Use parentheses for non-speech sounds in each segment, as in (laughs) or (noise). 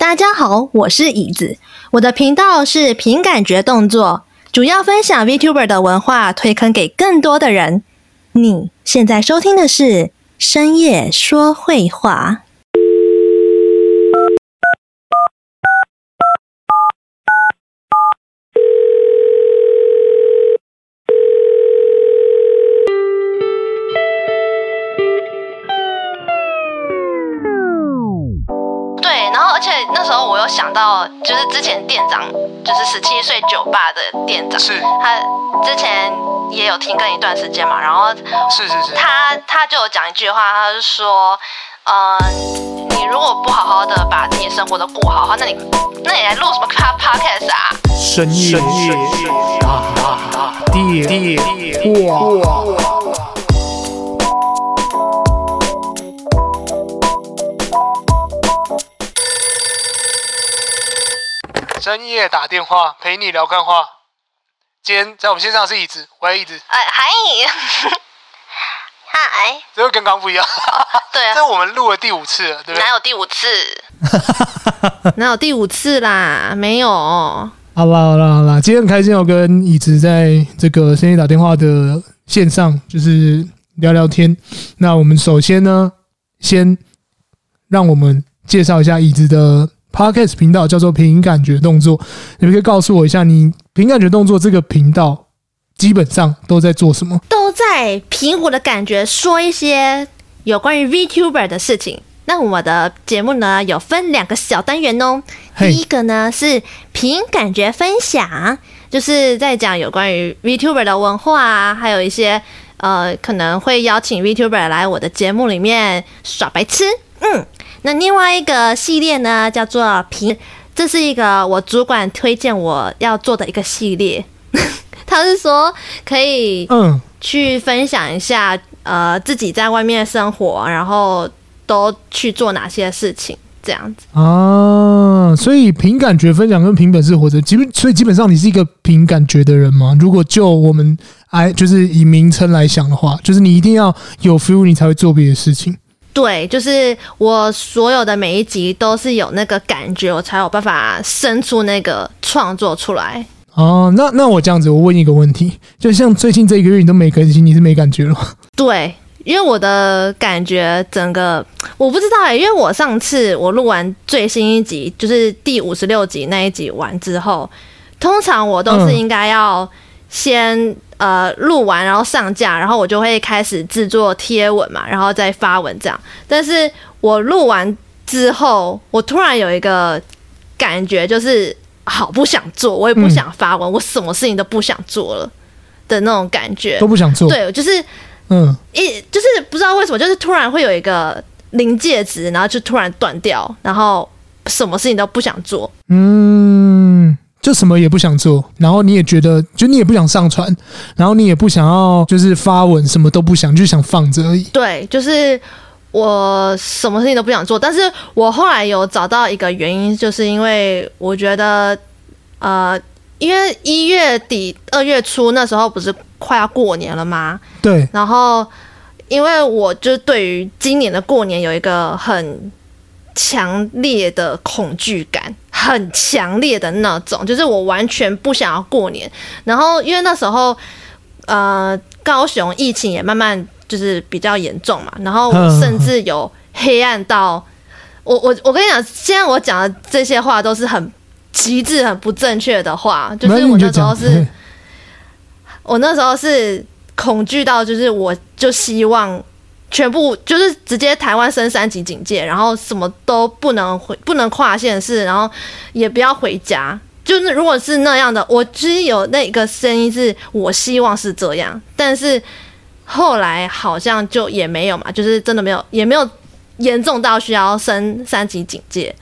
大家好，我是椅子，我的频道是凭感觉动作，主要分享 VTuber 的文化，推坑给更多的人。你现在收听的是深夜说会话。有想到，就是之前店长，就是十七岁酒吧的店长，是，他之前也有停更一段时间嘛，然后是是是，他他就有讲一句话，他就说，呃，你如果不好好的把自己生活都过好，那你那你来录什么 (laughs) podcast 啊？深夜大电话。深夜打电话陪你聊干话。今天在我们线上是椅子，喂，椅子。哎，嗨，(laughs) 嗨。这个跟刚刚不一样。(laughs) 对啊。这我们录了第五次了，对不对？哪有第五次？(laughs) 哪有第五次啦？没有。好啦好啦好啦，今天很开心，我跟椅子在这个深夜打电话的线上，就是聊聊天。那我们首先呢，先让我们介绍一下椅子的。Podcast 频道叫做“凭感觉动作”，你们可以告诉我一下，你“凭感觉动作”这个频道基本上都在做什么？都在凭我的感觉说一些有关于 VTuber 的事情。那我的节目呢，有分两个小单元哦。第一个呢是凭感觉分享，就是在讲有关于 VTuber 的文化啊，还有一些呃可能会邀请 VTuber 来我的节目里面耍白痴。嗯。那另外一个系列呢，叫做凭，这是一个我主管推荐我要做的一个系列。(laughs) 他是说可以嗯去分享一下呃自己在外面生活，然后都去做哪些事情这样子啊。所以凭感觉分享跟凭本事活着，基本所以基本上你是一个凭感觉的人吗？如果就我们哎就是以名称来想的话，就是你一定要有 feel，你才会做别的事情。对，就是我所有的每一集都是有那个感觉，我才有办法生出那个创作出来。哦，那那我这样子，我问一个问题，就像最近这一个月你都没更新，你是没感觉了吗？对，因为我的感觉整个我不知道哎、欸，因为我上次我录完最新一集，就是第五十六集那一集完之后，通常我都是应该要先。呃，录完然后上架，然后我就会开始制作贴文嘛，然后再发文这样。但是我录完之后，我突然有一个感觉，就是好不想做，我也不想发文，嗯、我什么事情都不想做了的那种感觉，都不想做。对，就是嗯，一就是不知道为什么，就是突然会有一个临界值，然后就突然断掉，然后什么事情都不想做。嗯。就什么也不想做，然后你也觉得，就你也不想上传，然后你也不想要，就是发文，什么都不想，就想放着而已。对，就是我什么事情都不想做，但是我后来有找到一个原因，就是因为我觉得，呃，因为一月底、二月初那时候不是快要过年了吗？对。然后，因为我就对于今年的过年有一个很强烈的恐惧感。很强烈的那种，就是我完全不想要过年。然后因为那时候，呃，高雄疫情也慢慢就是比较严重嘛。然后我甚至有黑暗到，我我我跟你讲，现在我讲的这些话都是很极致、很不正确的话。就是我那时候是，我那时候是恐惧到，就是我就希望。全部就是直接台湾升三级警戒，然后什么都不能回，不能跨县市，然后也不要回家。就是如果是那样的，我其实有那个声音是我希望是这样，但是后来好像就也没有嘛，(laughs) 就是真的没有，也没有严重到需要升三级警戒。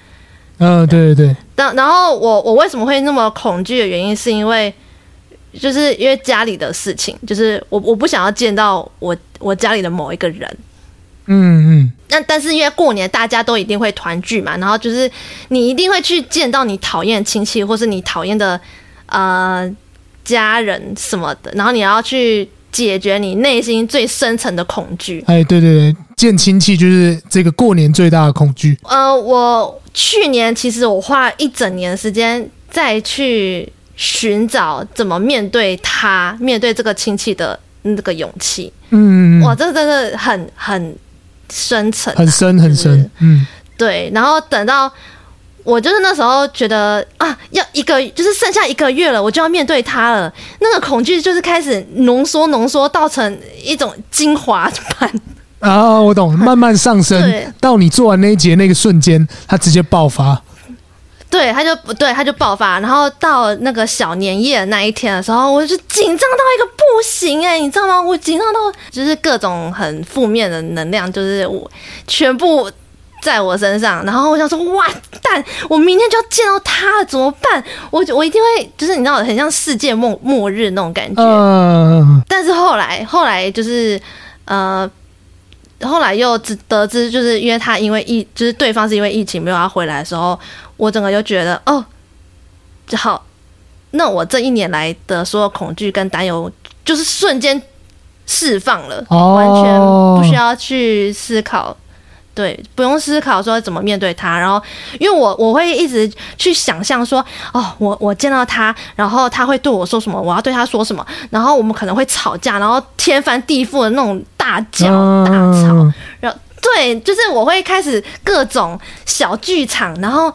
嗯，对对对。但然后我我为什么会那么恐惧的原因，是因为。就是因为家里的事情，就是我我不想要见到我我家里的某一个人，嗯嗯。那但是因为过年大家都一定会团聚嘛，然后就是你一定会去见到你讨厌的亲戚或是你讨厌的呃家人什么的，然后你要去解决你内心最深层的恐惧。哎，对对对，见亲戚就是这个过年最大的恐惧。呃，我去年其实我花了一整年的时间再去寻找怎么面对他，面对这个亲戚的那个勇气。嗯，哇，这真的很很深沉、啊，很深很深。就是、嗯，对。然后等到我就是那时候觉得啊，要一个就是剩下一个月了，我就要面对他了。那个恐惧就是开始浓缩浓缩，到成一种精华版。啊，我懂，慢慢上升，到你做完那一节那个瞬间，它直接爆发。对，他就不对，他就爆发，然后到那个小年夜那一天的时候，我就紧张到一个不行哎、欸，你知道吗？我紧张到就是各种很负面的能量，就是我全部在我身上。然后我想说，哇蛋，我明天就要见到他了，怎么办？我 (laughs) 我一定会，就是你知道，很像世界末末日那种感觉。嗯。但是后来，后来就是呃。后来又知得知，就是因为他因为疫，就是对方是因为疫情没有要回来的时候，我整个就觉得哦，好，那我这一年来的所有恐惧跟担忧，就是瞬间释放了，哦，完全不需要去思考。对，不用思考说怎么面对他，然后因为我我会一直去想象说，哦，我我见到他，然后他会对我说什么，我要对他说什么，然后我们可能会吵架，然后天翻地覆的那种大叫大吵，然后对，就是我会开始各种小剧场，然后。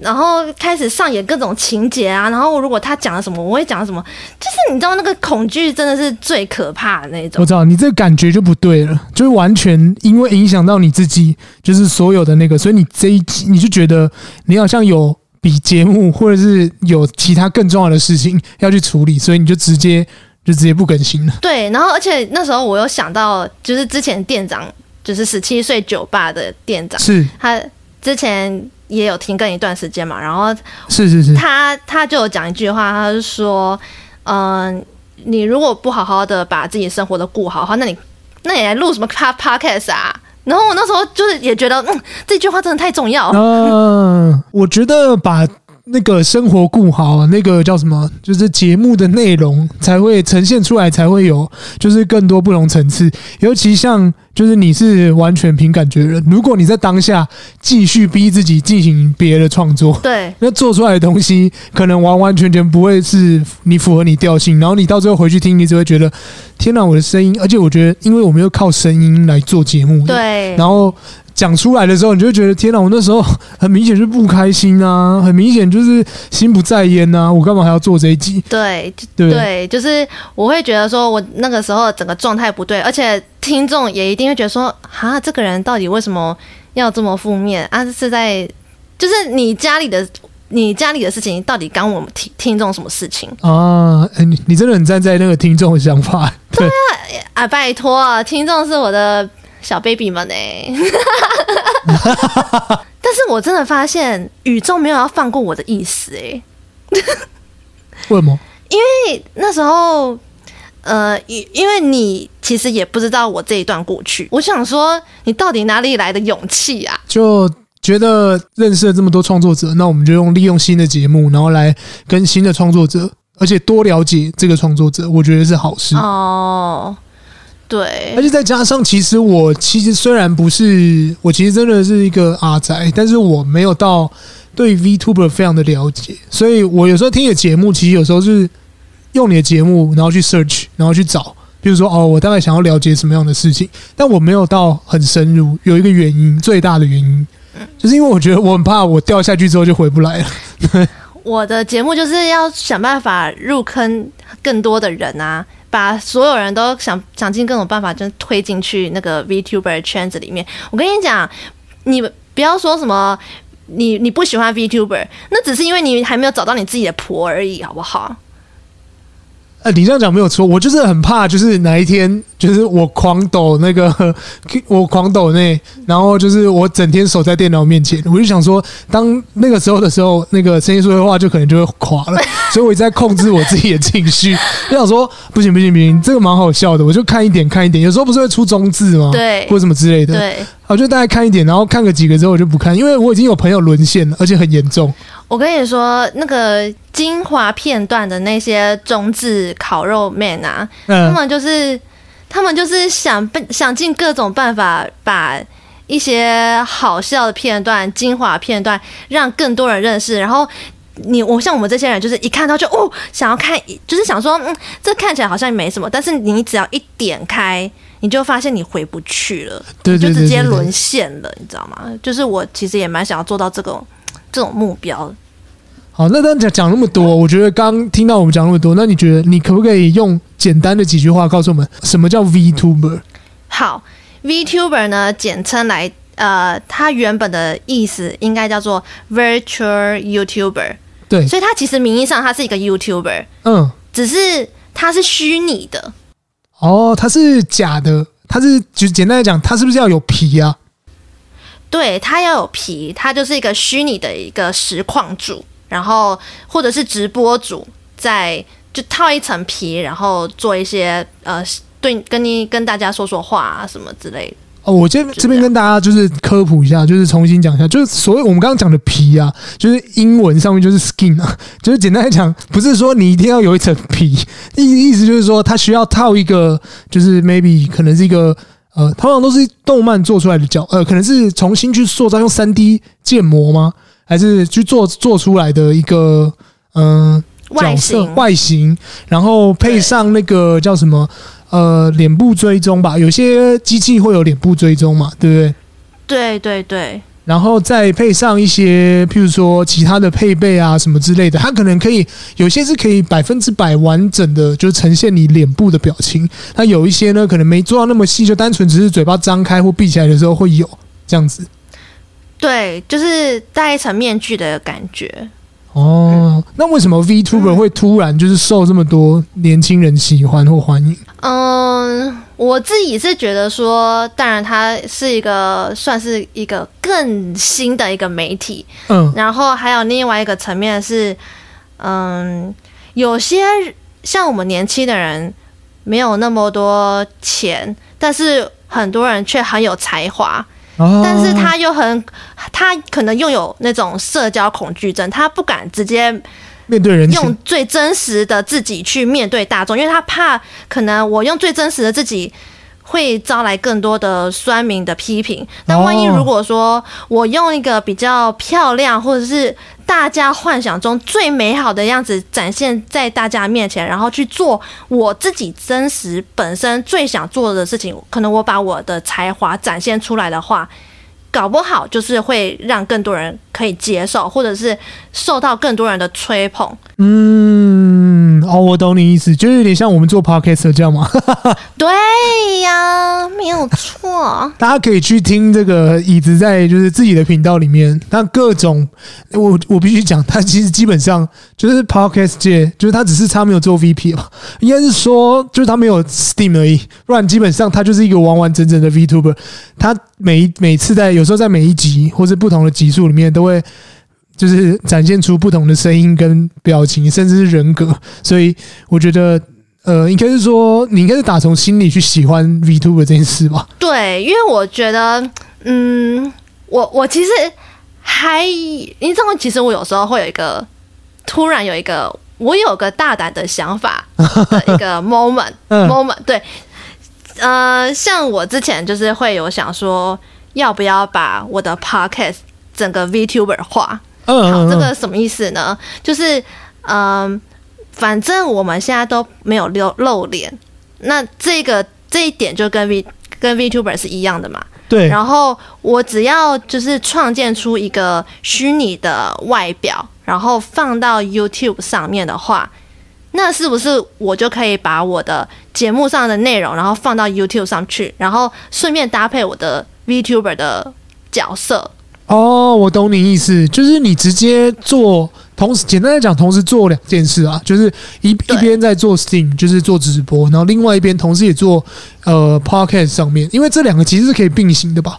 然后开始上演各种情节啊，然后如果他讲了什么，我会讲什么，就是你知道那个恐惧真的是最可怕的那种。我知道你这个感觉就不对了，就是完全因为影响到你自己，就是所有的那个，所以你这一集你就觉得你好像有比节目或者是有其他更重要的事情要去处理，所以你就直接就直接不更新了。对，然后而且那时候我又想到，就是之前店长就是十七岁酒吧的店长，是他之前。也有停更一段时间嘛，然后是是是，他他就有讲一句话，他就说，嗯、呃，你如果不好好的把自己生活的过好的话，那你那你来录什么 podcast 啊？然后我那时候就是也觉得，嗯，这句话真的太重要。嗯、呃，我觉得把。那个生活顾好，那个叫什么？就是节目的内容才会呈现出来，才会有就是更多不同层次。尤其像就是你是完全凭感觉的人，如果你在当下继续逼自己进行别的创作，对，那做出来的东西可能完完全全不会是你符合你调性，然后你到最后回去听，你只会觉得天哪，我的声音！而且我觉得，因为我们又靠声音来做节目，对，然后。讲出来的时候，你就会觉得天哪！我那时候很明显是不开心啊，很明显就是心不在焉啊。我干嘛还要做这一集？对对对，就是我会觉得说，我那个时候整个状态不对，而且听众也一定会觉得说，啊，这个人到底为什么要这么负面啊？是在就是你家里的你家里的事情，到底干我们听听众什么事情啊？哎，你你真的很站在那个听众的想法。对，对啊，啊，拜托啊，听众是我的。小 baby 们呢、欸？(laughs) 但是我真的发现宇宙没有要放过我的意思哎、欸。为什么？因为那时候，呃，因因为你其实也不知道我这一段过去。我想说，你到底哪里来的勇气啊？就觉得认识了这么多创作者，那我们就用利用新的节目，然后来跟新的创作者，而且多了解这个创作者，我觉得是好事哦。对，而且再加上，其实我其实虽然不是，我其实真的是一个阿宅，但是我没有到对 VTuber 非常的了解，所以我有时候听你的节目，其实有时候是用你的节目，然后去 search，然后去找，比如说哦，我大概想要了解什么样的事情，但我没有到很深入。有一个原因，最大的原因，就是因为我觉得我很怕我掉下去之后就回不来了。(laughs) 我的节目就是要想办法入坑更多的人啊。把所有人都想想尽各种办法，就推进去那个 VTuber 圈子里面。我跟你讲，你不要说什么你你不喜欢 VTuber，那只是因为你还没有找到你自己的婆而已，好不好？呃，你这样讲没有错，我就是很怕，就是哪一天，就是我狂抖那个，(laughs) 我狂抖那，然后就是我整天守在电脑面前，我就想说，当那个时候的时候，那个声音说的话就可能就会垮了，(laughs) 所以我一直在控制我自己的情绪。我想说，不行不行不行，这个蛮好笑的，我就看一点看一点，有时候不是会出中字吗？对，或什么之类的。对，我就大概看一点，然后看个几个之后我就不看，因为我已经有朋友沦陷了，而且很严重。我跟你说，那个精华片段的那些中字烤肉 man 啊，他们就是他们就是想想尽各种办法，把一些好笑的片段、精华片段，让更多人认识。然后你我像我们这些人，就是一看到就哦，想要看，就是想说，嗯，这看起来好像没什么，但是你只要一点开，你就发现你回不去了，对对对对对，就直接沦陷了，你知道吗？就是我其实也蛮想要做到这个这种目标。好，那刚讲讲那么多，我觉得刚听到我们讲那么多，那你觉得你可不可以用简单的几句话告诉我们什么叫 VTuber？好，VTuber 呢，简称来，呃，它原本的意思应该叫做 Virtual YouTuber。对，所以它其实名义上它是一个 YouTuber，嗯，只是它是虚拟的。哦，它是假的，它是就简单来讲，它是不是要有皮啊？对，它要有皮，它就是一个虚拟的一个实况主。然后或者是直播主，在就套一层皮，然后做一些呃，对，跟你跟大家说说话啊什么之类的。哦，我这这边跟大家就是科普一下，就是重新讲一下，就是所谓我们刚刚讲的皮啊，就是英文上面就是 skin 啊，(laughs) 就是简单来讲，不是说你一定要有一层皮，(laughs) 意意思就是说它需要套一个，就是 maybe 可能是一个呃，通常都是动漫做出来的角，呃，可能是重新去塑造用三 D 建模吗？还是去做做出来的一个嗯、呃、角色外形，然后配上那个叫什么呃脸部追踪吧，有些机器会有脸部追踪嘛，对不对？对对对。然后再配上一些譬如说其他的配备啊什么之类的，它可能可以有些是可以百分之百完整的就呈现你脸部的表情，那有一些呢可能没做到那么细，就单纯只是嘴巴张开或闭起来的时候会有这样子。对，就是戴一层面具的感觉。哦，那为什么 VTuber 会突然就是受这么多年轻人喜欢或欢迎？嗯，我自己是觉得说，当然它是一个算是一个更新的一个媒体。嗯，然后还有另外一个层面是，嗯，有些像我们年轻的人没有那么多钱，但是很多人却很有才华。但是他又很，他可能拥有那种社交恐惧症，他不敢直接面对人，用最真实的自己去面对大众，因为他怕可能我用最真实的自己会招来更多的酸民的批评。那万一如果说我用一个比较漂亮或者是大家幻想中最美好的样子展现在大家面前，然后去做我自己真实本身最想做的事情，可能我把我的才华展现出来的话，搞不好就是会让更多人可以接受，或者是受到更多人的吹捧。嗯，哦，我懂你意思，就有点像我们做 podcast 这样吗？(laughs) 对呀，没有错。(laughs) 大家可以去听这个椅子在就是自己的频道里面，那各种我我必须讲，他其实基本上就是 podcast 界，就是他只是他没有做 VP 嘛，应该是说就是他没有 Steam 而已，不然基本上他就是一个完完整整的 VTuber。他每每次在有时候在每一集或者不同的集数里面都会。就是展现出不同的声音跟表情，甚至是人格，所以我觉得，呃，应该是说，你应该是打从心里去喜欢 VTuber 这件事吧？对，因为我觉得，嗯，我我其实还，你知道，其实我有时候会有一个突然有一个，我有个大胆的想法的一个 (laughs) 嗯，moment，对，呃，像我之前就是会有想说，要不要把我的 podcast 整个 VTuber 化？好，这个什么意思呢？就是，嗯、呃，反正我们现在都没有露露脸，那这个这一点就跟 V 跟 VTuber 是一样的嘛。对。然后我只要就是创建出一个虚拟的外表，然后放到 YouTube 上面的话，那是不是我就可以把我的节目上的内容，然后放到 YouTube 上去，然后顺便搭配我的 VTuber 的角色？哦，我懂你意思，就是你直接做，同时简单来讲，同时做两件事啊，就是一一边在做 Steam，就是做直播，然后另外一边同时也做呃 Podcast 上面，因为这两个其实是可以并行的吧？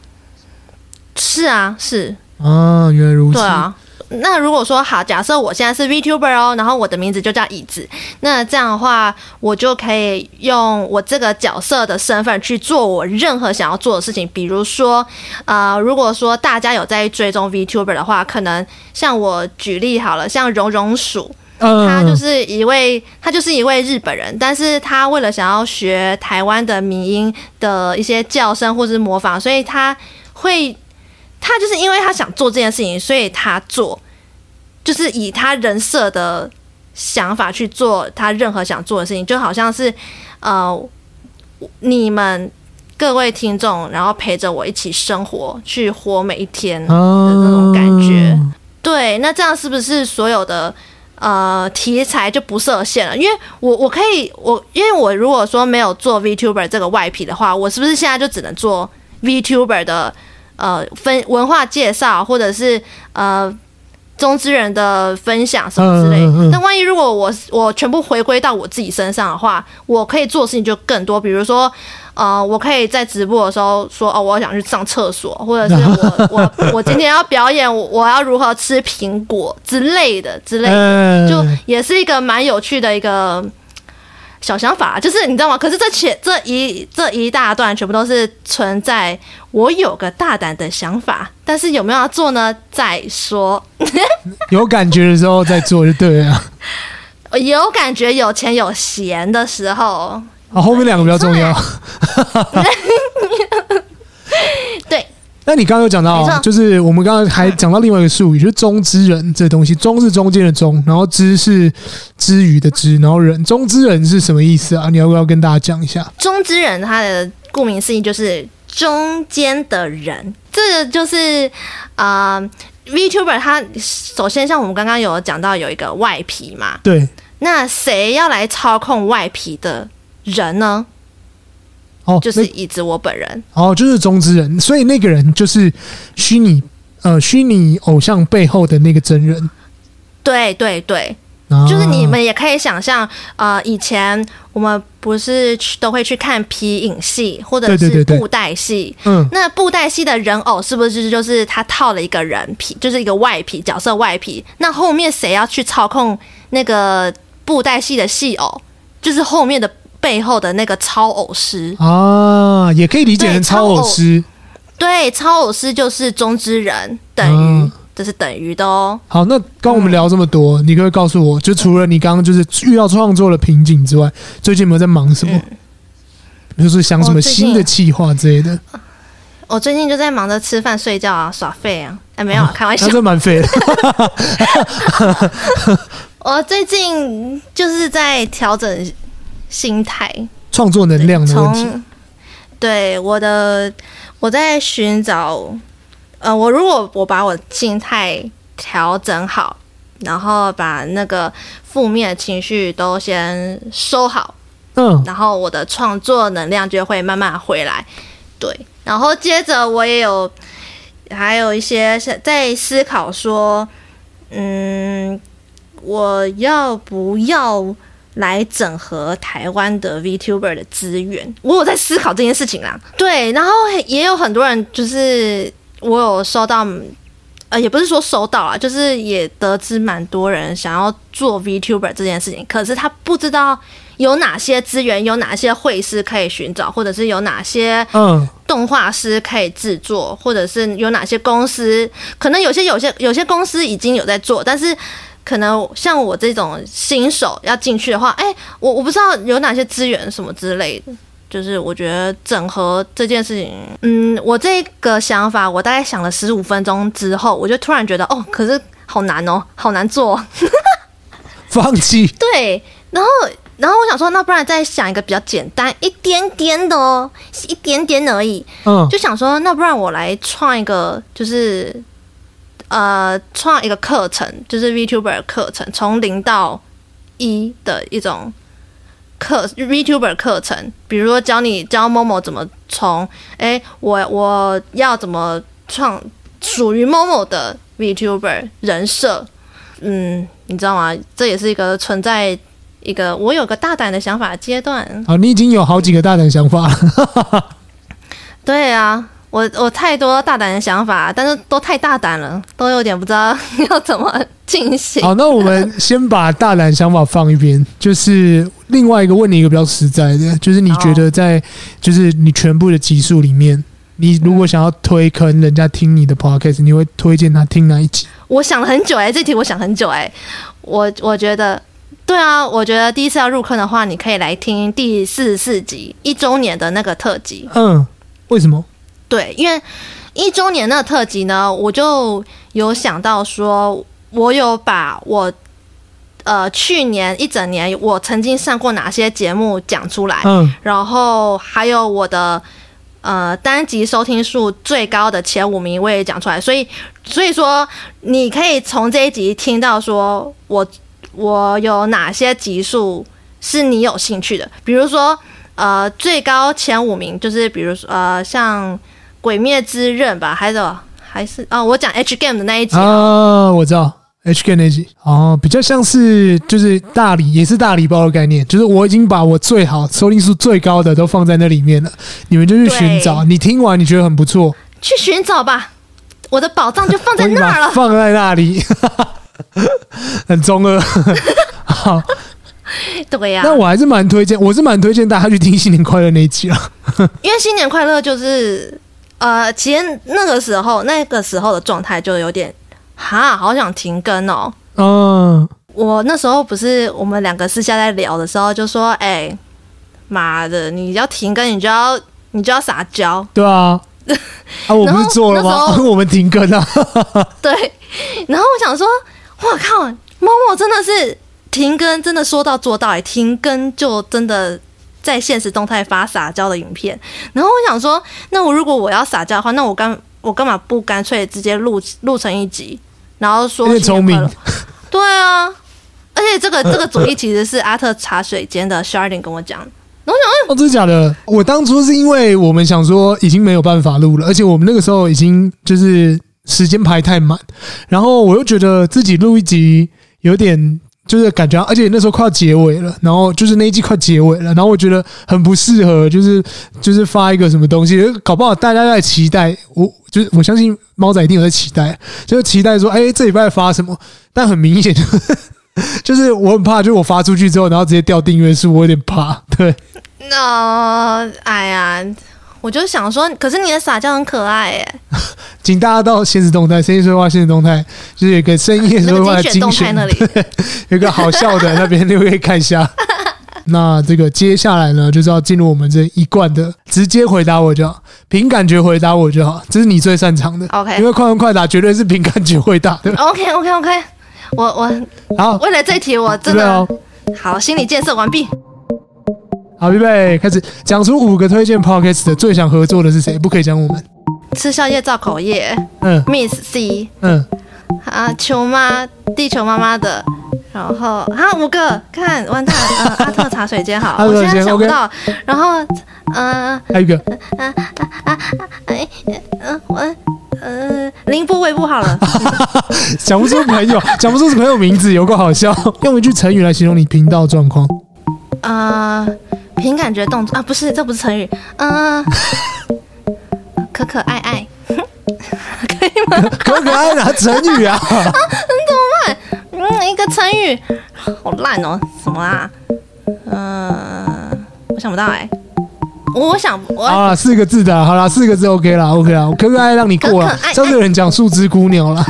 是啊，是啊，原来如此。对啊。那如果说好，假设我现在是 VTuber 哦，然后我的名字就叫椅子，那这样的话，我就可以用我这个角色的身份去做我任何想要做的事情。比如说，呃，如果说大家有在追踪 VTuber 的话，可能像我举例好了，像榕榕鼠，嗯，他就是一位他就是一位日本人，但是他为了想要学台湾的民音的一些叫声或是模仿，所以他会他就是因为他想做这件事情，所以他做就是以他人设的想法去做他任何想做的事情，就好像是呃你们。各位听众，然后陪着我一起生活，去活每一天的那种感觉。啊、对，那这样是不是所有的呃题材就不设限了？因为我我可以，我因为我如果说没有做 VTuber 这个外皮的话，我是不是现在就只能做 VTuber 的呃分文化介绍，或者是呃中之人的分享什么之类？那、嗯嗯嗯、万一如果我我全部回归到我自己身上的话，我可以做的事情就更多，比如说。呃，我可以在直播的时候说哦，我想去上厕所，或者是我 (laughs) 我我今天要表演，我要如何吃苹果之类的之类的，就也是一个蛮有趣的一个小想法，就是你知道吗？可是这前这一这一大段全部都是存在我有个大胆的想法，但是有没有要做呢？再说，(laughs) 有感觉的时候再做就对了。有感觉、有钱、有闲的时候。啊，后面两个比较重要。(laughs) 对。那你刚刚有讲到，就是我们刚刚还讲到另外一个术语，就是“中之人”这东西。“中”是中间的“中”，然后“之”是之于的“之”，然后“人”“中之人”是什么意思啊？你要不要跟大家讲一下？“中之人”它的顾名思义就是中间的人。这个就是啊、呃、，VTuber 他首先像我们刚刚有讲到有一个外皮嘛，对。那谁要来操控外皮的？人呢？哦，就是椅子我本人。哦，就是中之人，所以那个人就是虚拟呃虚拟偶像背后的那个真人。对对对，就是你们也可以想象，呃，以前我们不是去都会去看皮影戏或者是布袋戏，嗯，那布袋戏的人偶是不是就是他套了一个人皮，就是一个外皮角色外皮？那后面谁要去操控那个布袋戏的戏偶？就是后面的。背后的那个超偶师啊，也可以理解成超偶师。对，超偶师就是中之人，等于、啊、这是等于的哦。好，那刚我们聊这么多，嗯、你可以告诉我，就除了你刚刚就是遇到创作的瓶颈之外，最近有没有在忙什么？嗯、比如说想什么新的计划之类的？我最近就在忙着吃饭、睡觉啊，耍废啊。哎，没有，啊、开玩笑，那这蛮废的。(laughs) 我最近就是在调整。心态、创作能量的问题。对，我的，我在寻找，呃，我如果我把我心态调整好，然后把那个负面情绪都先收好，嗯，然后我的创作能量就会慢慢回来。对，然后接着我也有还有一些在思考说，嗯，我要不要？来整合台湾的 VTuber 的资源，我有在思考这件事情啦。对，然后也有很多人，就是我有收到，呃，也不是说收到啊，就是也得知蛮多人想要做 VTuber 这件事情，可是他不知道有哪些资源，有哪些会师可以寻找，或者是有哪些嗯动画师可以制作，或者是有哪些公司，可能有些有些有些公司已经有在做，但是。可能像我这种新手要进去的话，哎、欸，我我不知道有哪些资源什么之类的，就是我觉得整合这件事情，嗯，我这个想法，我大概想了十五分钟之后，我就突然觉得，哦，可是好难哦，好难做，(laughs) 放弃。对，然后然后我想说，那不然再想一个比较简单一点点的哦，一点点而已，嗯，就想说，那不然我来创一个，就是。呃，创一个课程，就是 VTuber 课程，从零到一的一种课 VTuber 课程。比如说教你教 Momo 怎么从，哎、欸，我我要怎么创属于 Momo 的 VTuber 人设？嗯，你知道吗？这也是一个存在一个我有个大胆的想法阶段。好，你已经有好几个大胆想法了。(laughs) 对啊。我我太多大胆的想法，但是都太大胆了，都有点不知道 (laughs) 要怎么进行。好，那我们先把大胆想法放一边，就是另外一个问你一个比较实在的，就是你觉得在就是你全部的集数里面，你如果想要推坑人家听你的 podcast，你会推荐他听哪一集？我想了很久哎、欸，这题我想很久哎、欸，我我觉得，对啊，我觉得第一次要入坑的话，你可以来听第四十四集一周年的那个特辑。嗯，为什么？对，因为一周年那个特辑呢，我就有想到说，我有把我。呃，去年一整年我曾经上过哪些节目讲出来，嗯，然后还有我的呃单集收听数最高的前五名我也讲出来，所以所以说你可以从这一集听到说我我有哪些集数是你有兴趣的，比如说呃最高前五名就是比如说呃像《鬼灭之刃》吧，还有还是？啊、哦、我讲 H Game 的那一集啊，我知道。H Game 那集。哦，比较像是就是大礼，也是大礼包的概念，就是我已经把我最好收听数最高的都放在那里面了，你们就去寻找。你听完你觉得很不错，去寻找吧，我的宝藏就放在那儿了，放在那里，(laughs) 很中二。(laughs) 好，对呀、啊。那我还是蛮推荐，我是蛮推荐大家去听新年快乐那一集了，(laughs) 因为新年快乐就是呃，其实那个时候那个时候的状态就有点。哈，好想停更哦！嗯，我那时候不是我们两个私下在聊的时候，就说：“哎、欸，妈的，你要停更，你就要你就要撒娇。”对啊，(laughs) 啊，我不是做了吗？(laughs) 我们停更啊。(laughs) 对，然后我想说，我靠，默默真的是停更，真的说到做到，哎，停更就真的在现实动态发撒娇的影片。然后我想说，那我如果我要撒娇的话，那我干我干嘛不干脆直接录录成一集？然后说，聪明，(laughs) 对啊，而且这个这个主意其实是阿特茶水间的 Sharding 跟我讲，然后我想，哦，真的假的？我当初是因为我们想说已经没有办法录了，而且我们那个时候已经就是时间排太满，然后我又觉得自己录一集有点。就是感觉，而且那时候快要结尾了，然后就是那一季快结尾了，然后我觉得很不适合，就是就是发一个什么东西，搞不好大家在期待，我就是我相信猫仔一定有在期待，就是期待说，哎，这礼拜发什么？但很明显，(laughs) 就是我很怕，就是我发出去之后，然后直接掉订阅数，我有点怕。对，那哎呀。我就想说，可是你的撒娇很可爱耶！(laughs) 请大家到现实动态，深夜说话现实动态，就是有一个深夜说话的精选那里，有一个好笑的那边，你可以看一下。那这个接下来呢，就是要进入我们这一贯的直接回答我就好，凭感觉回答我就好，这是你最擅长的。OK，因为快问快答绝对是凭感觉回答的。OK OK OK，我我好，为了这一题我真的好，心理建设完毕。好，预备开始，讲出五个推荐 podcast 的最想合作的是谁？不可以讲我们。吃宵夜造口业，嗯，Miss C，嗯，啊，球妈，地球妈妈的，然后啊，五个，看完蛋，呃，阿特茶水间好，(laughs) 我现在想不到然后，嗯、呃，还有一个，啊啊啊哎，嗯，我，呃，凌波微步好了，(laughs) 讲不出朋友，讲不出是朋友名字，有够好笑，用一句成语来形容你频道状况，啊、呃。凭感觉动作啊，不是，这不是成语，嗯，(laughs) 可可爱爱，(laughs) 可以吗？可可爱哪成语啊？(laughs) 啊，你怎么办？嗯，一个成语，好烂哦，什么啊？嗯，我想不到哎，我想我好了，四个字的，好了，四个字 OK 了，OK 了，可可爱让你过了。上次有人讲树枝姑娘了，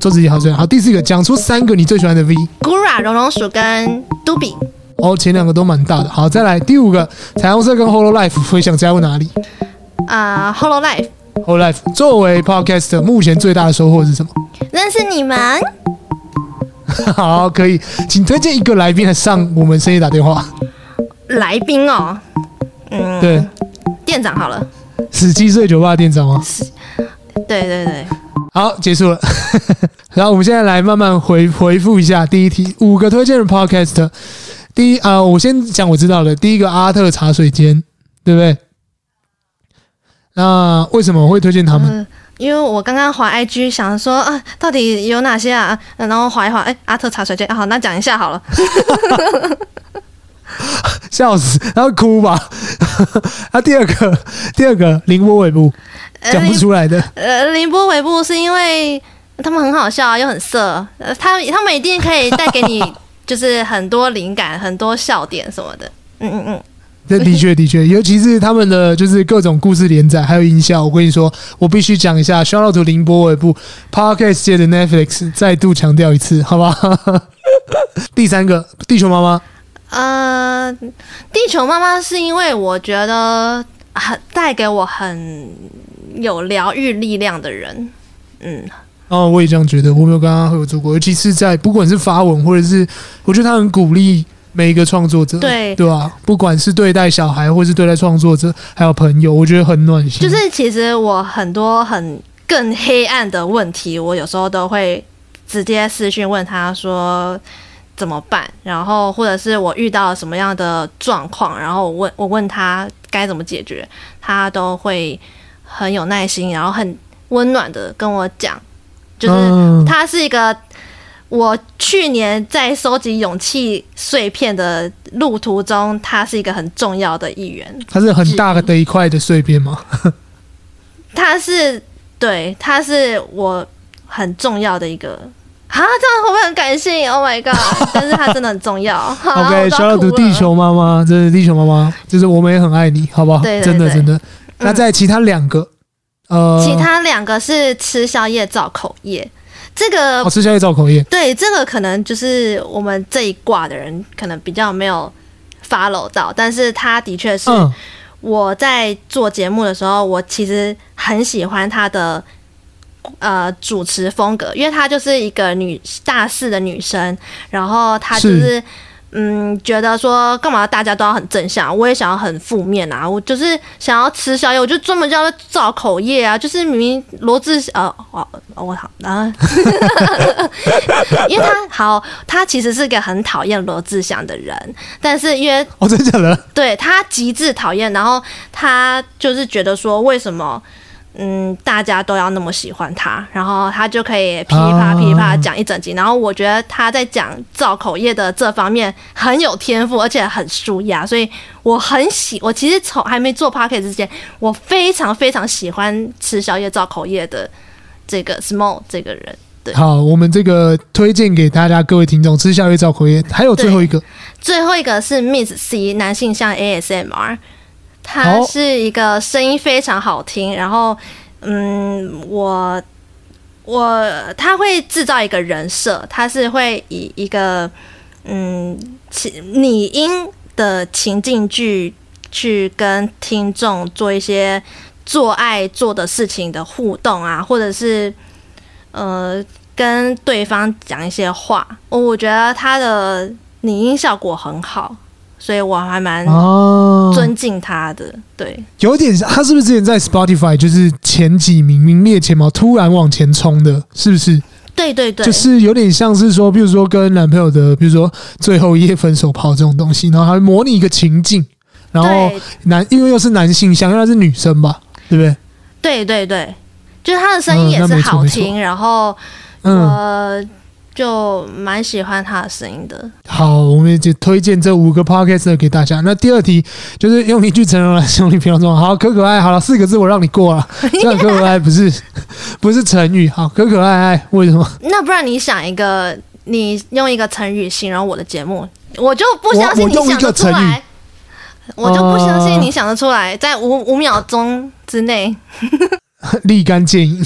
做自己好最好。第四个，讲出三个你最喜欢的 V。Gura 绒绒鼠跟 Dubi。哦，前两个都蛮大的。好，再来第五个，彩虹色跟 Holo Life 会想加入哪里？啊、uh,，Hololive。Hololive 作为 Podcast 目前最大的收获是什么？认识你们。(laughs) 好，可以，请推荐一个来宾来上我们深夜打电话。来宾哦，嗯，对，店长好了。十七岁酒吧店长吗？对对对。好，结束了。(laughs) 然后我们现在来慢慢回回复一下第一题，五个推荐的 Podcast。第一啊、呃，我先讲我知道的。第一个阿特茶水间，对不对？那为什么我会推荐他们？嗯、因为我刚刚滑 IG 想说啊，到底有哪些啊？然后滑一滑，哎，阿特茶水间，好，那讲一下好了。(laughs) 笑死，然后哭吧。(laughs) 啊，第二个，第二个凌波尾部，讲不出来的。呃，凌波尾部是因为他们很好笑啊，又很色，呃，他他们一定可以带给你。就是很多灵感，很多笑点什么的，嗯嗯嗯。这的确的确，(laughs) 尤其是他们的就是各种故事连载，还有音效。我跟你说，我必须讲一下，shout out to 凌波尾部 Podcast 界的 Netflix，再度强调一次，好吧？(laughs) 第三个，地球妈妈。呃，地球妈妈是因为我觉得很带给我很有疗愈力量的人。嗯，哦，我也这样觉得。我没有跟他合作过，尤其是在不管是发文或者是，我觉得他很鼓励。每一个创作者，对对吧？不管是对待小孩，或是对待创作者，还有朋友，我觉得很暖心。就是其实我很多很更黑暗的问题，我有时候都会直接私讯问他说怎么办，然后或者是我遇到了什么样的状况，然后我问我问他该怎么解决，他都会很有耐心，然后很温暖的跟我讲，就是他是一个。我去年在收集勇气碎片的路途中，他是一个很重要的一员。他是很大的一块的碎片吗？(laughs) 他是对，他是我很重要的一个啊，这样会不会很感性？Oh my god！但是他真的很重要。(laughs) OK，小小的地球妈妈，这是地球妈妈，就是我们也很爱你，好不好？真的真的。那在其他两个，嗯、呃，其他两个是吃宵夜造口业。这个好吃宵夜造口业，对，这个可能就是我们这一卦的人可能比较没有 follow 到，但是他的确是我在做节目的时候，我其实很喜欢他的呃主持风格，因为他就是一个女大四的女生，然后她就是。是嗯，觉得说干嘛大家都要很正向，我也想要很负面啊！我就是想要吃宵夜，我就专门叫他造口业啊！就是明明罗志呃，哦我好啊，(laughs) 因为他好，他其实是个很讨厌罗志祥的人，但是因为哦，真的假的？对他极致讨厌，然后他就是觉得说为什么？嗯，大家都要那么喜欢他，然后他就可以噼里啪啦噼里啪啦讲一整集。然后我觉得他在讲造口业的这方面很有天赋，而且很舒压，所以我很喜。我其实从还没做 Podcast 之前，我非常非常喜欢吃宵夜造口业的这个 Small 这个人。对，好，我们这个推荐给大家各位听众吃宵夜造口业。还有最后一个，最后一个是 Miss C 男性向 ASMR。他是一个声音非常好听，然后，嗯，我我他会制造一个人设，他是会以一个嗯拟音的情境剧去跟听众做一些做爱做的事情的互动啊，或者是呃跟对方讲一些话，我觉得他的拟音效果很好。所以我还蛮尊敬他的，对，有点像他是不是之前在 Spotify 就是前几名名列前茅，突然往前冲的，是不是？对对对，就是有点像是说，比如说跟男朋友的，比如说最后一夜分手炮这种东西，然后还模拟一个情境，然后男因为又是男性，想要是女生吧，对不对？对对对，就是他的声音也是好听，然后呃。就蛮喜欢他的声音的。好，我们就推荐这五个 podcast 给大家。那第二题就是用一句成语来形容你平常状。好，可可爱，好了，四个字我让你过了。(laughs) 这样可可爱不是不是成语。好，可可爱爱，为什么？那不然你想一个，你用一个成语形容我的节目，我就不相信你想得出来。我，我就不相信你想得出来，在五五秒钟之内 (laughs) 立竿见影。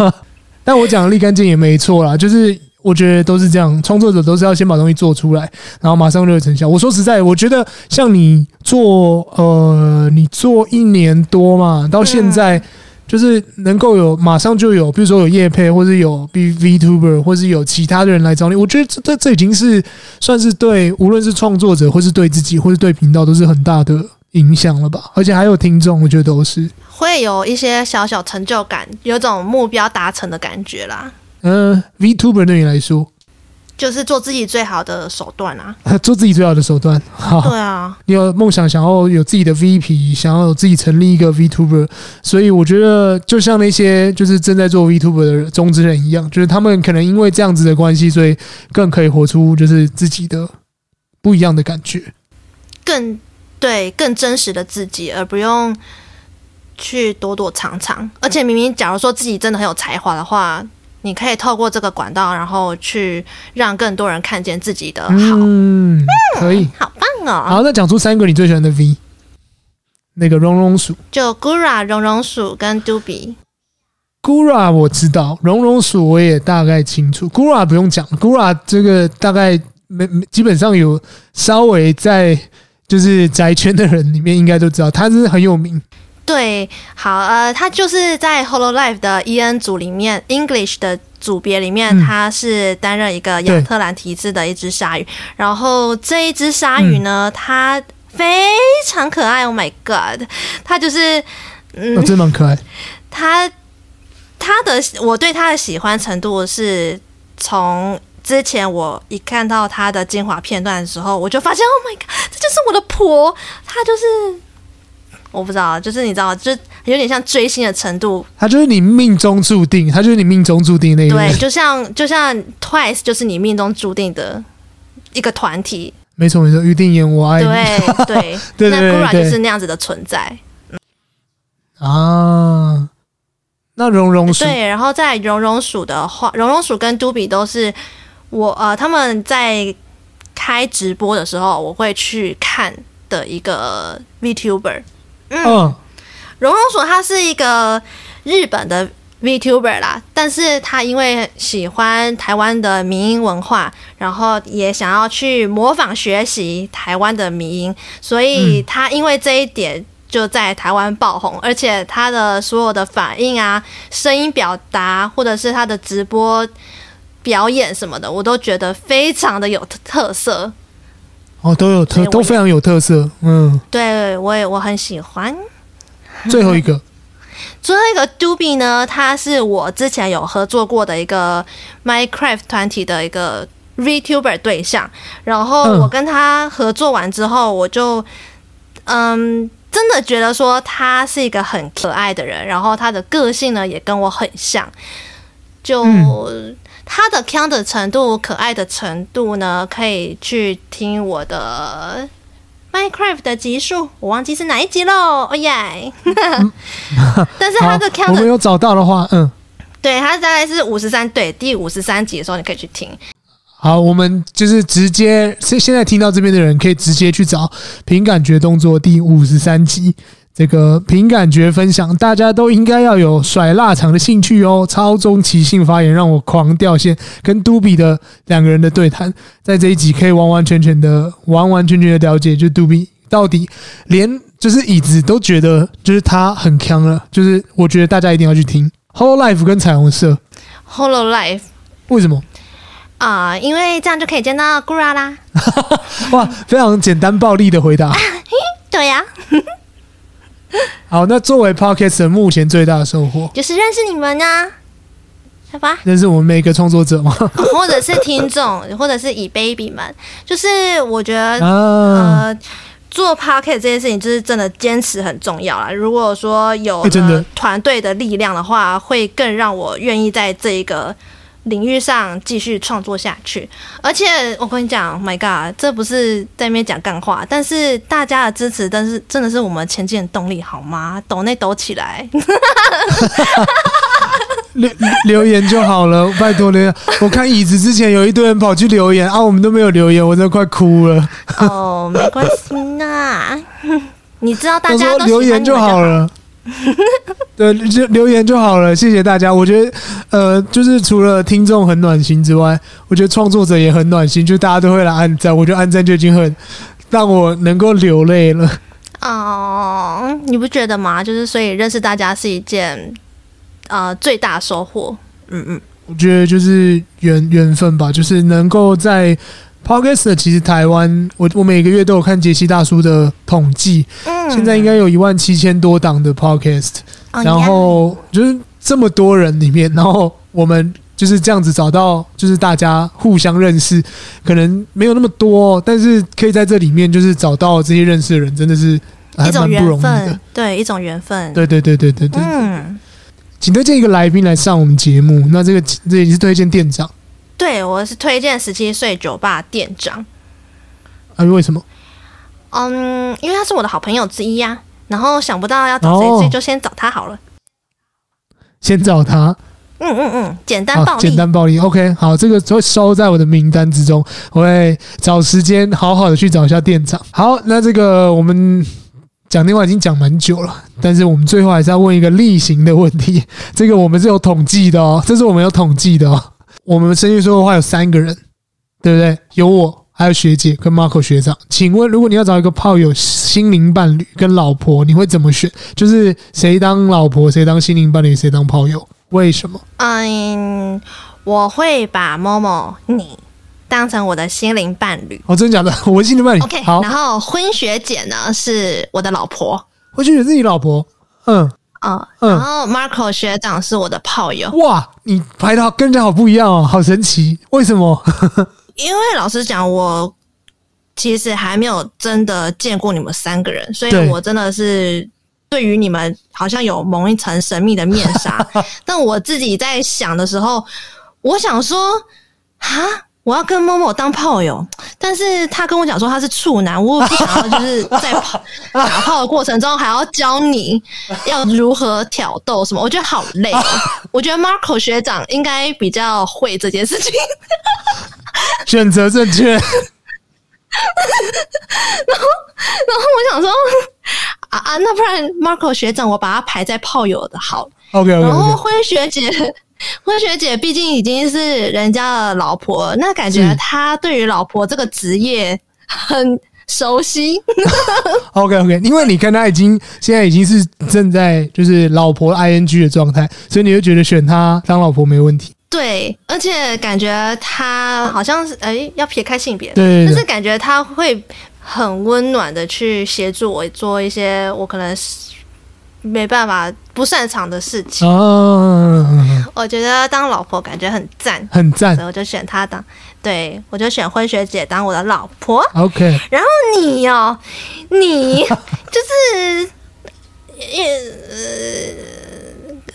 (laughs) 但我讲的立竿见影也没错啦，就是。我觉得都是这样，创作者都是要先把东西做出来，然后马上就有成效。我说实在，我觉得像你做，呃，你做一年多嘛，到现在就是能够有马上就有，比如说有业配，或者有 B VTuber，或是有其他的人来找你。我觉得这这这已经是算是对，无论是创作者，或是对自己，或是对频道，都是很大的影响了吧。而且还有听众，我觉得都是会有一些小小成就感，有种目标达成的感觉啦。嗯、呃、，VTuber 对你来说，就是做自己最好的手段啊！(laughs) 做自己最好的手段，好，对啊。你有梦想，想要有自己的 VP，想要有自己成立一个 VTuber，所以我觉得，就像那些就是正在做 VTuber 的中之人一样，就是他们可能因为这样子的关系，所以更可以活出就是自己的不一样的感觉，更对，更真实的自己，而不用去躲躲藏藏。而且，明明假如说自己真的很有才华的话。你可以透过这个管道，然后去让更多人看见自己的好。嗯，可以，好棒哦！好，那讲出三个你最喜欢的 V。那个绒绒鼠，就 Gura 绒绒鼠跟 Doobie。Gura 我知道，绒绒鼠我也大概清楚。Gura 不用讲，Gura 这个大概没基本上有稍微在就是宅圈的人里面应该都知道，他是很有名。对，好，呃，他就是在 Hololive 的 EN 组里面，English 的组别里面，他是担任一个亚特兰提斯的一只鲨鱼。然后这一只鲨鱼呢，它非常可爱。Oh my god，它就是，嗯，哦、真的蛮可爱。它它的我对它的喜欢程度是从之前我一看到它的精华片段的时候，我就发现，Oh my god，这就是我的婆，它就是。我不知道，就是你知道，就有点像追星的程度。他就是你命中注定，他就是你命中注定那个。对，就像就像 Twice 就是你命中注定的一个团体。没错没错，预定演我爱你。对 (laughs) 对对，那 Gura 就是那样子的存在。啊，那绒绒鼠对，然后在绒绒鼠的话，绒绒鼠跟 Doobie 都是我呃他们在开直播的时候我会去看的一个 VTuber。嗯，荣荣鼠他是一个日本的 VTuber 啦，但是他因为喜欢台湾的民音文化，然后也想要去模仿学习台湾的民音，所以他因为这一点就在台湾爆红，而且他的所有的反应啊、声音表达，或者是他的直播表演什么的，我都觉得非常的有特色。哦，都有特，都非常有特色。嗯，对，我也我很喜欢。最后一个，(laughs) 最后一个 Doobie 呢，他是我之前有合作过的一个 Minecraft 团体的一个 VTuber 对象。然后我跟他合作完之后，我就嗯，真的觉得说他是一个很可爱的人，然后他的个性呢也跟我很像，就。嗯他的腔的程度、可爱的程度呢，可以去听我的 Minecraft 的集数，我忘记是哪一集喽。哦耶！但是他的腔的，我没有找到的话，嗯，对他大概是五十三，对第五十三集的时候，你可以去听。好，我们就是直接现现在听到这边的人，可以直接去找《凭感觉动作》第五十三集，这个凭感觉分享，大家都应该要有甩腊肠的兴趣哦。超中即兴发言让我狂掉线，跟 Doobie 的两个人的对谈，在这一集可以完完全全的、完完全全的了解，就 Doobie 到底连就是椅子都觉得就是他很强了，就是我觉得大家一定要去听 Holo Life 跟彩虹社 Hololive 为什么啊、呃？因为这样就可以见到 Gura 啦。(laughs) 哇，非常简单暴力的回答。(laughs) 对呀、啊。(laughs) 好，那作为 Podcast 目前最大的收获就是认识你们啊，好吧？认识我们每一个创作者吗？(laughs) 或者是听众，或者是以 baby 们，就是我觉得、啊、呃，做 p o c k e t 这件事情就是真的坚持很重要啦。如果说有团队的力量的话，会更让我愿意在这一个。领域上继续创作下去，而且我跟你讲，My God，这不是在那边讲干话，但是大家的支持，但是真的是我们前进的动力，好吗？抖内抖起来，(laughs) 留留言就好了，拜托留言。我看椅子之前有一堆人跑去留言啊，我们都没有留言，我真的快哭了。哦，没关系啦，(laughs) 你知道大家都说留言就好了。(laughs) 对，就留言就好了，谢谢大家。我觉得，呃，就是除了听众很暖心之外，我觉得创作者也很暖心，就大家都会来按赞。我觉得按赞就已经很让我能够流泪了。哦，你不觉得吗？就是所以认识大家是一件呃最大收获。嗯嗯，我觉得就是缘缘分吧，就是能够在。Podcast 其实台湾，我我每个月都有看杰西大叔的统计，嗯，现在应该有一万七千多档的 Podcast，然后就是这么多人里面，然后我们就是这样子找到，就是大家互相认识，可能没有那么多，但是可以在这里面就是找到这些认识的人，真的是还蛮不容易的，对，一种缘分，对对对对对对，嗯，请推荐一个来宾来上我们节目，那这个这也是推荐店长。对，我是推荐十七岁酒吧店长。啊，为什么？嗯，因为他是我的好朋友之一呀、啊。然后想不到要找谁，所以就先找他好了。先找他。嗯嗯嗯，简单暴力，简单暴力。OK，好，这个会收在我的名单之中，我会找时间好好的去找一下店长。好，那这个我们讲电话已经讲蛮久了，但是我们最后还是要问一个例行的问题。这个我们是有统计的哦，这是我们有统计的哦。我们声艺说的话有三个人，对不对？有我，还有学姐跟 Marco 学长。请问，如果你要找一个炮友、心灵伴侣跟老婆，你会怎么选？就是谁当老婆，谁当心灵伴侣，谁当炮友？为什么？嗯，我会把 Momo 你。当成我的心灵伴侣哦，真的假的？(laughs) 我心灵伴侣。OK，好。然后婚学姐呢是我的老婆，婚学姐是你老婆？嗯嗯嗯。然后 Marco 学长是我的炮友。哇，你排的好跟人家好不一样哦，好神奇！为什么？(laughs) 因为老实讲，我其实还没有真的见过你们三个人，所以我真的是对于你们好像有蒙一层神秘的面纱。(laughs) 但我自己在想的时候，我想说啊。我要跟 Momo 当炮友，(tsk) 但是他跟我讲说他是处男，我不想要就是在炮打炮的过程中还要教你 (laughs) 要如何挑逗什么，我觉得好累哦。(laughs) 我觉得 Marco 学长应该比较会这件事情，(laughs) 选择正确。然后，然后我想说啊啊，那不然 Marco 学长我把他排在炮友的好，OK OK。然后辉学姐。辉学姐毕竟已经是人家的老婆，那感觉她对于老婆这个职业很熟悉。(laughs) OK OK，因为你看她已经现在已经是正在就是老婆 ING 的状态，所以你就觉得选她当老婆没问题。对，而且感觉她好像是哎、欸，要撇开性别，对，但是感觉她会很温暖的去协助我做一些我可能没办法不擅长的事情。哦。我觉得当老婆感觉很赞，很赞，所以我就选她当，对，我就选辉学姐当我的老婆。OK，然后你哦，你 (laughs) 就是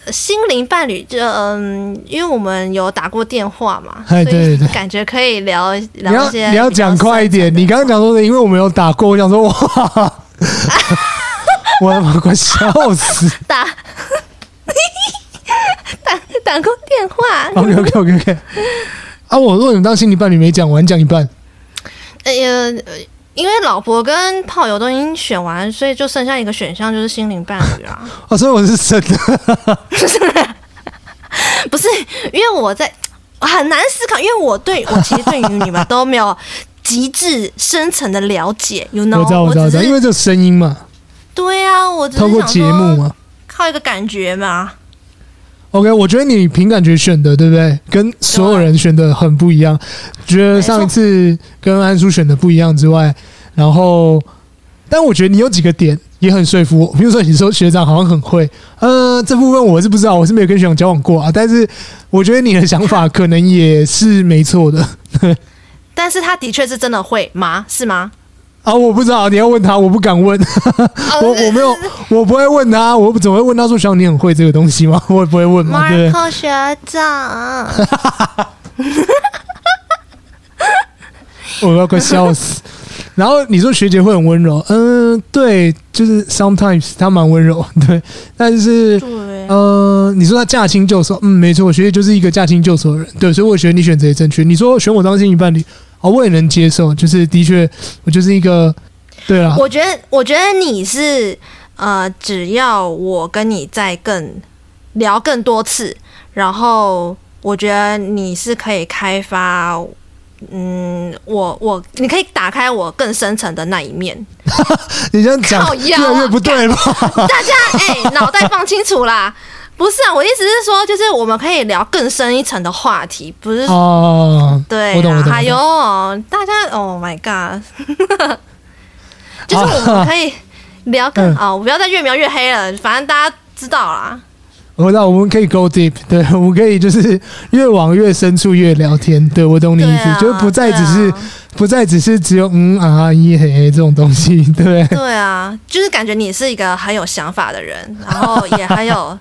呃心灵伴侣，就嗯，因为我们有打过电话嘛，对对对，感觉可以聊聊一些。你要你要讲快一点，你刚刚讲说的，因为我们有打过，我想说哇，我他妈快笑死，(laughs) (laughs) 打。打打过电话。OK OK OK OK。啊，我如果你当心理伴侣没讲完，讲一半。哎呀，因为老婆跟炮友都已经选完，所以就剩下一个选项就是心灵伴侣啊。(laughs) 哦，所以我是真的。不是，因为我在很难思考，因为我对我其实对于你们都没有极致深层的了解。You know，我知道，我知道，我知道，因为这个声音嘛。对啊，我只是透过节目嘛，靠一个感觉嘛。OK，我觉得你凭感觉选的，对不对？跟所有人选的很不一样。觉得上一次跟安叔选的不一样之外，然后，但我觉得你有几个点也很说服我。比如说，你说学长好像很会，呃，这部分我是不知道，我是没有跟学长交往过啊。但是我觉得你的想法可能也是没错的。(laughs) 但是他的确是真的会吗？是吗？啊，我不知道，你要问他，我不敢问，(laughs) 我我没有，(laughs) 我不会问他，我怎么会问他说，小你很会这个东西吗？我也不会问嘛，对。Marco 学长，(laughs) 我要快笑死。然后你说学姐会很温柔，嗯、呃，对，就是 sometimes 她蛮温柔，对，但是，嗯、呃，你说她驾轻就熟，嗯，没错，我学姐就是一个驾轻就熟的人，对，所以我觉得你选择也正确。你说选我当心仪伴侣。哦，我也能接受，就是的确，我就是一个，对啊。我觉得，我觉得你是呃，只要我跟你再更聊更多次，然后我觉得你是可以开发，嗯，我我你可以打开我更深层的那一面。(laughs) 你这样讲越来越不对了。大家哎，脑、欸、袋放清楚啦。不是啊，我意思是说，就是我们可以聊更深一层的话题，不是哦。对，我懂，我懂。还有大家，Oh my God，(laughs) 就是我们可以聊更哦，不要再越描越黑了，反正大家知道啦。我知道，我们可以 go deep，对，我们可以就是越往越深处越聊天。对，我懂你意思，啊、就不再只是、啊、不再只是只有嗯啊一嘿嘿这种东西，对。对啊，就是感觉你是一个很有想法的人，然后也很有。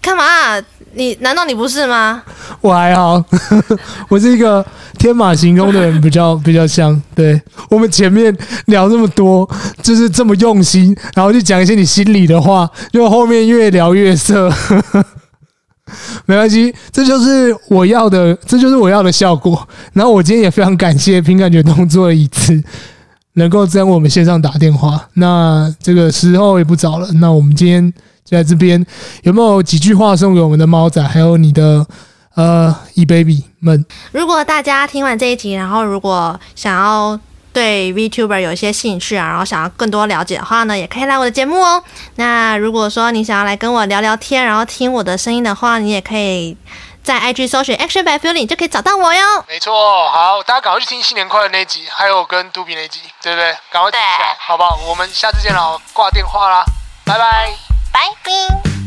干嘛、你难道你不是吗？我还好，(laughs) 我是一个天马行空的人，比较比较像。对，我们前面聊这么多，就是这么用心，然后就讲一些你心里的话，就后面越聊越色。(laughs) 没关系，这就是我要的，这就是我要的效果。然后我今天也非常感谢凭感觉动作的一次。能够在我们线上打电话。那这个时候也不早了，那我们今天在这边，有没有几句话送给我们的猫仔，还有你的呃 E baby 们？如果大家听完这一集，然后如果想要对 VTuber 有一些兴趣啊，然后想要更多了解的话呢，也可以来我的节目哦。那如果说你想要来跟我聊聊天，然后听我的声音的话，你也可以。在 IG 搜寻 Action by Feeling 就可以找到我哟。没错，好，大家赶快去听新年快乐那集，还有跟杜比那集，对不对？赶快听起来，好不好？我们下次见了，挂电话啦，拜拜，拜拜。